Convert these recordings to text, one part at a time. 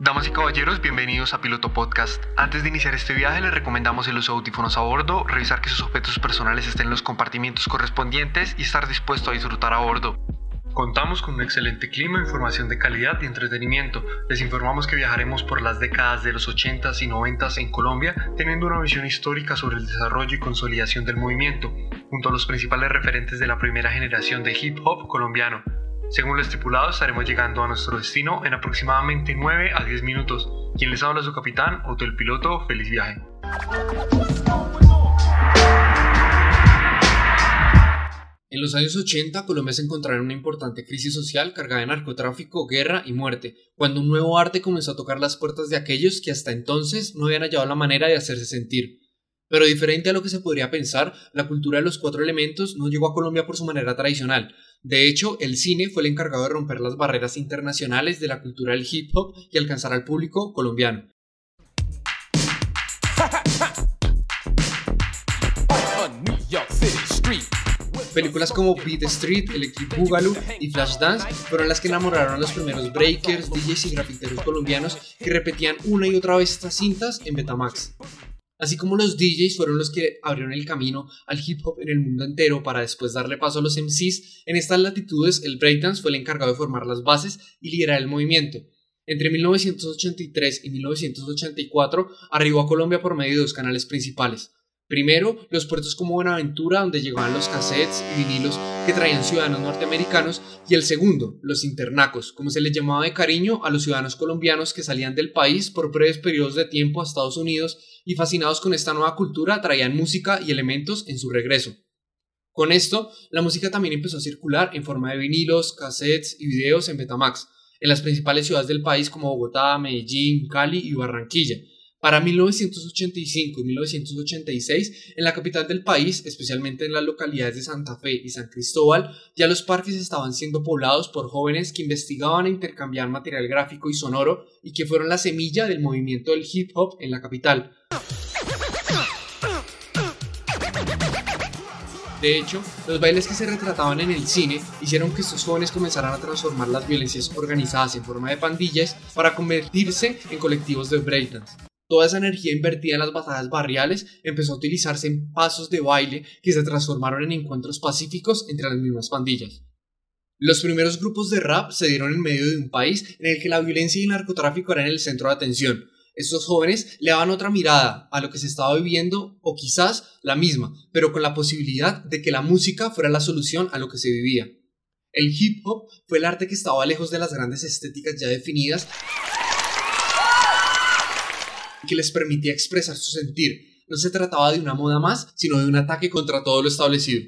Damas y caballeros, bienvenidos a Piloto Podcast. Antes de iniciar este viaje les recomendamos el uso de audífonos a bordo, revisar que sus objetos personales estén en los compartimientos correspondientes y estar dispuesto a disfrutar a bordo. Contamos con un excelente clima, información de calidad y entretenimiento. Les informamos que viajaremos por las décadas de los 80s y 90s en Colombia, teniendo una visión histórica sobre el desarrollo y consolidación del movimiento, junto a los principales referentes de la primera generación de hip hop colombiano. Según lo estipulado, estaremos llegando a nuestro destino en aproximadamente 9 a 10 minutos. Quien les habla su capitán, Hotel Piloto, feliz viaje. En los años 80, Colombia se encontraba en una importante crisis social cargada de narcotráfico, guerra y muerte, cuando un nuevo arte comenzó a tocar las puertas de aquellos que hasta entonces no habían hallado la manera de hacerse sentir. Pero diferente a lo que se podría pensar, la cultura de los cuatro elementos no llegó a Colombia por su manera tradicional. De hecho, el cine fue el encargado de romper las barreras internacionales de la cultura del hip hop y alcanzar al público colombiano. Películas como Beat Street, Electric Boogaloo y Flashdance fueron las que enamoraron a los primeros breakers, DJs y grafiteros colombianos que repetían una y otra vez estas cintas en Betamax. Así como los DJs fueron los que abrieron el camino al hip hop en el mundo entero para después darle paso a los MCs, en estas latitudes el breakdance fue el encargado de formar las bases y liderar el movimiento. Entre 1983 y 1984 arribó a Colombia por medio de dos canales principales, Primero, los puertos como Buenaventura, donde llegaban los cassettes y vinilos que traían ciudadanos norteamericanos, y el segundo, los internacos, como se les llamaba de cariño a los ciudadanos colombianos que salían del país por breves periodos de tiempo a Estados Unidos y fascinados con esta nueva cultura traían música y elementos en su regreso. Con esto, la música también empezó a circular en forma de vinilos, cassettes y videos en Betamax, en las principales ciudades del país como Bogotá, Medellín, Cali y Barranquilla, para 1985 y 1986, en la capital del país, especialmente en las localidades de Santa Fe y San Cristóbal, ya los parques estaban siendo poblados por jóvenes que investigaban e intercambiaban material gráfico y sonoro y que fueron la semilla del movimiento del hip hop en la capital. De hecho, los bailes que se retrataban en el cine hicieron que estos jóvenes comenzaran a transformar las violencias organizadas en forma de pandillas para convertirse en colectivos de breakdance. Toda esa energía invertida en las batallas barriales empezó a utilizarse en pasos de baile que se transformaron en encuentros pacíficos entre las mismas pandillas. Los primeros grupos de rap se dieron en medio de un país en el que la violencia y el narcotráfico eran el centro de atención. Estos jóvenes le daban otra mirada a lo que se estaba viviendo o quizás la misma, pero con la posibilidad de que la música fuera la solución a lo que se vivía. El hip hop fue el arte que estaba lejos de las grandes estéticas ya definidas que les permitía expresar su sentir. No se trataba de una moda más, sino de un ataque contra todo lo establecido.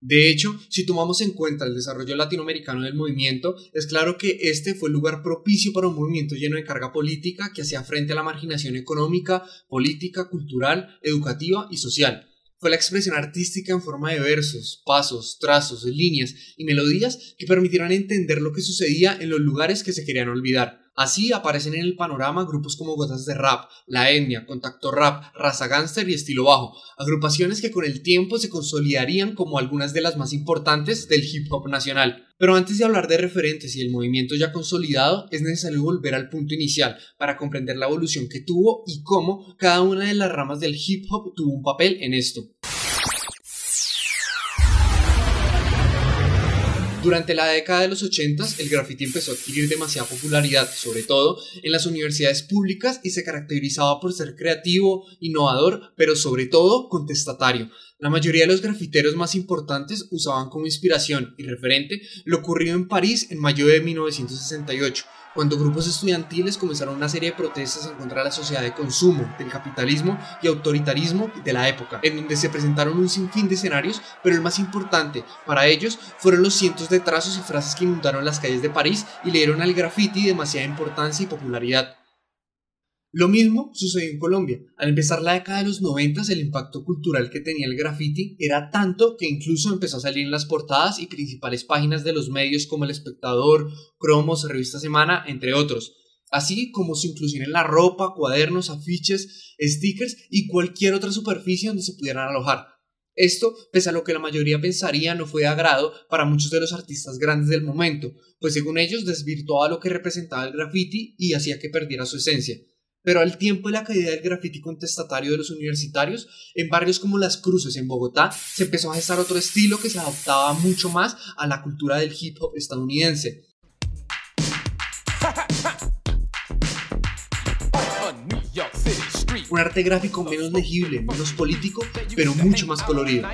De hecho, si tomamos en cuenta el desarrollo latinoamericano del movimiento, es claro que este fue el lugar propicio para un movimiento lleno de carga política que hacía frente a la marginación económica, política, cultural, educativa y social. Fue la expresión artística en forma de versos, pasos, trazos, líneas y melodías que permitieron entender lo que sucedía en los lugares que se querían olvidar. Así aparecen en el panorama grupos como Gotas de Rap, La Etnia, Contacto Rap, Raza Gangster y Estilo Bajo, agrupaciones que con el tiempo se consolidarían como algunas de las más importantes del hip hop nacional. Pero antes de hablar de referentes y el movimiento ya consolidado, es necesario volver al punto inicial para comprender la evolución que tuvo y cómo cada una de las ramas del hip hop tuvo un papel en esto. Durante la década de los 80 el graffiti empezó a adquirir demasiada popularidad, sobre todo en las universidades públicas y se caracterizaba por ser creativo, innovador, pero sobre todo contestatario. La mayoría de los grafiteros más importantes usaban como inspiración y referente lo ocurrido en París en mayo de 1968 cuando grupos estudiantiles comenzaron una serie de protestas en contra de la sociedad de consumo, del capitalismo y autoritarismo de la época, en donde se presentaron un sinfín de escenarios, pero el más importante para ellos fueron los cientos de trazos y frases que inundaron las calles de París y le dieron al graffiti demasiada importancia y popularidad. Lo mismo sucedió en Colombia. Al empezar la década de los 90, el impacto cultural que tenía el graffiti era tanto que incluso empezó a salir en las portadas y principales páginas de los medios como El Espectador, Cromos, Revista Semana, entre otros, así como su inclusión en la ropa, cuadernos, afiches, stickers y cualquier otra superficie donde se pudieran alojar. Esto, pese a lo que la mayoría pensaría, no fue de agrado para muchos de los artistas grandes del momento, pues según ellos desvirtuaba lo que representaba el graffiti y hacía que perdiera su esencia. Pero al tiempo de la caída del graffiti contestatario de los universitarios, en barrios como Las Cruces en Bogotá, se empezó a gestar otro estilo que se adaptaba mucho más a la cultura del hip hop estadounidense, un arte gráfico menos legible, menos político, pero mucho más colorido.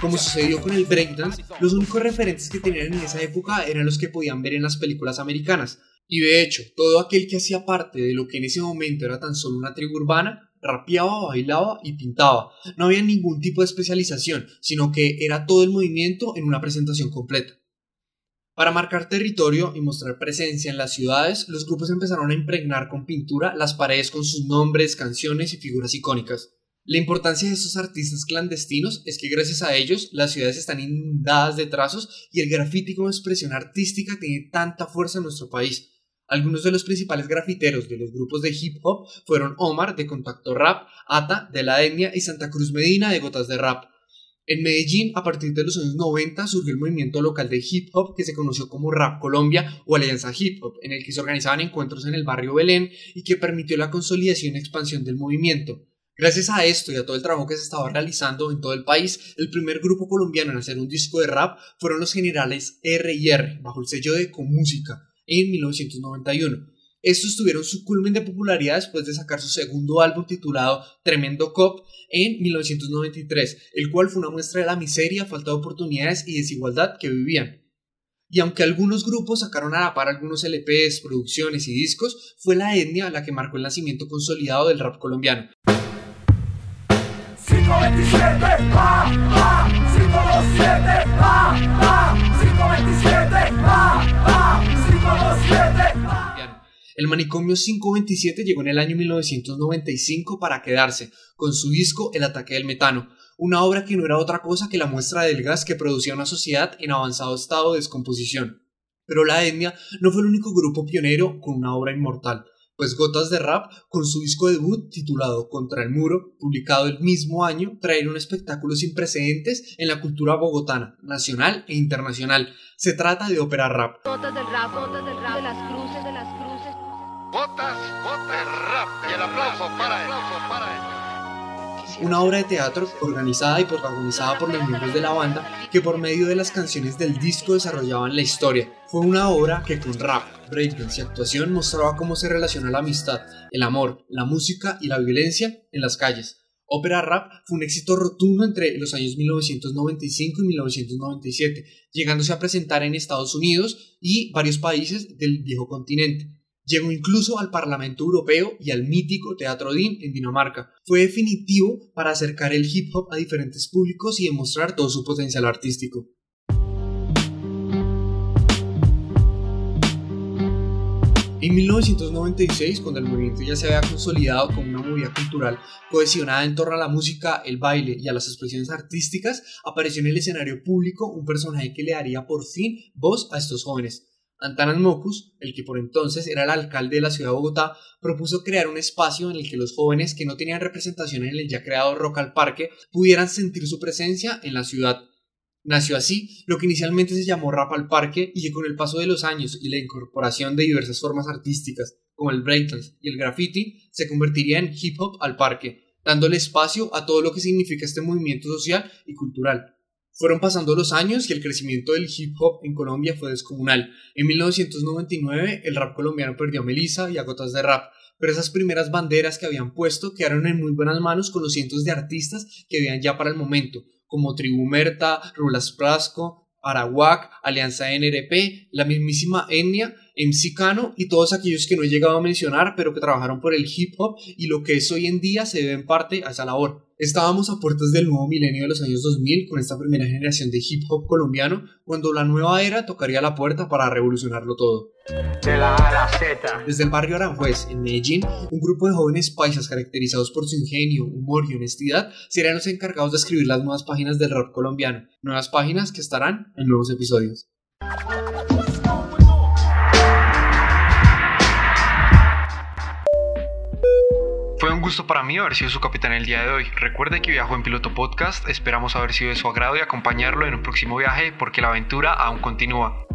Como sucedió con el breakdance, los únicos referentes que tenían en esa época eran los que podían ver en las películas americanas. Y de hecho, todo aquel que hacía parte de lo que en ese momento era tan solo una tribu urbana, rapeaba, bailaba y pintaba. No había ningún tipo de especialización, sino que era todo el movimiento en una presentación completa. Para marcar territorio y mostrar presencia en las ciudades, los grupos empezaron a impregnar con pintura las paredes con sus nombres, canciones y figuras icónicas. La importancia de estos artistas clandestinos es que gracias a ellos las ciudades están inundadas de trazos y el grafiti como expresión artística tiene tanta fuerza en nuestro país. Algunos de los principales grafiteros de los grupos de hip hop fueron Omar de Contacto Rap, Ata de La Etnia y Santa Cruz Medina de Gotas de Rap. En Medellín, a partir de los años 90, surgió el movimiento local de hip hop que se conoció como Rap Colombia o Alianza Hip Hop, en el que se organizaban encuentros en el barrio Belén y que permitió la consolidación y expansión del movimiento. Gracias a esto y a todo el trabajo que se estaba realizando en todo el país, el primer grupo colombiano en hacer un disco de rap fueron los generales R&R, bajo el sello de Comúsica, en 1991. Estos tuvieron su culmen de popularidad después de sacar su segundo álbum titulado Tremendo Cop en 1993, el cual fue una muestra de la miseria, falta de oportunidades y desigualdad que vivían. Y aunque algunos grupos sacaron a la par algunos LPs, producciones y discos, fue la etnia la que marcó el nacimiento consolidado del rap colombiano. El manicomio 527 llegó en el año 1995 para quedarse, con su disco El ataque del metano, una obra que no era otra cosa que la muestra del gas que producía una sociedad en avanzado estado de descomposición. Pero la etnia no fue el único grupo pionero con una obra inmortal, pues Gotas de Rap, con su disco debut titulado Contra el Muro, publicado el mismo año, trae un espectáculo sin precedentes en la cultura bogotana, nacional e internacional. Se trata de ópera rap. Gotas del rap, gotas del rap, de las cruces, de las cruces. Gotas, gotas, rap. Y el aplauso para él. Una obra de teatro organizada y protagonizada por los miembros de la banda que por medio de las canciones del disco desarrollaban la historia. Fue una obra que con rap, breakdance y actuación mostraba cómo se relaciona la amistad, el amor, la música y la violencia en las calles. Ópera Rap fue un éxito rotundo entre los años 1995 y 1997, llegándose a presentar en Estados Unidos y varios países del viejo continente. Llegó incluso al Parlamento Europeo y al mítico Teatro Din en Dinamarca. Fue definitivo para acercar el hip hop a diferentes públicos y demostrar todo su potencial artístico. En 1996, cuando el movimiento ya se había consolidado como una movida cultural cohesionada en torno a la música, el baile y a las expresiones artísticas, apareció en el escenario público un personaje que le daría por fin voz a estos jóvenes. Antanas Mocus, el que por entonces era el alcalde de la ciudad de Bogotá, propuso crear un espacio en el que los jóvenes que no tenían representación en el ya creado Rock al Parque pudieran sentir su presencia en la ciudad. Nació así lo que inicialmente se llamó Rap al Parque y que con el paso de los años y la incorporación de diversas formas artísticas como el breakdance y el graffiti se convertiría en hip hop al parque, dándole espacio a todo lo que significa este movimiento social y cultural. Fueron pasando los años y el crecimiento del hip hop en Colombia fue descomunal. En 1999 el rap colombiano perdió a Melissa y a Gotas de Rap, pero esas primeras banderas que habían puesto quedaron en muy buenas manos con los cientos de artistas que habían ya para el momento, como Tribu Merta, Rulas Prasco, Arawak, Alianza NRP, la mismísima Etnia, MC Cano y todos aquellos que no he llegado a mencionar, pero que trabajaron por el hip hop y lo que es hoy en día se debe en parte a esa labor. Estábamos a puertas del nuevo milenio de los años 2000 con esta primera generación de hip hop colombiano, cuando la nueva era tocaría la puerta para revolucionarlo todo. Desde el barrio Aranjuez, en Medellín, un grupo de jóvenes paisas caracterizados por su ingenio, humor y honestidad serán los encargados de escribir las nuevas páginas del rap colombiano, nuevas páginas que estarán en nuevos episodios. Gusto para mí haber sido su capitán el día de hoy. Recuerde que viajó en Piloto Podcast, esperamos haber sido de su agrado y acompañarlo en un próximo viaje porque la aventura aún continúa.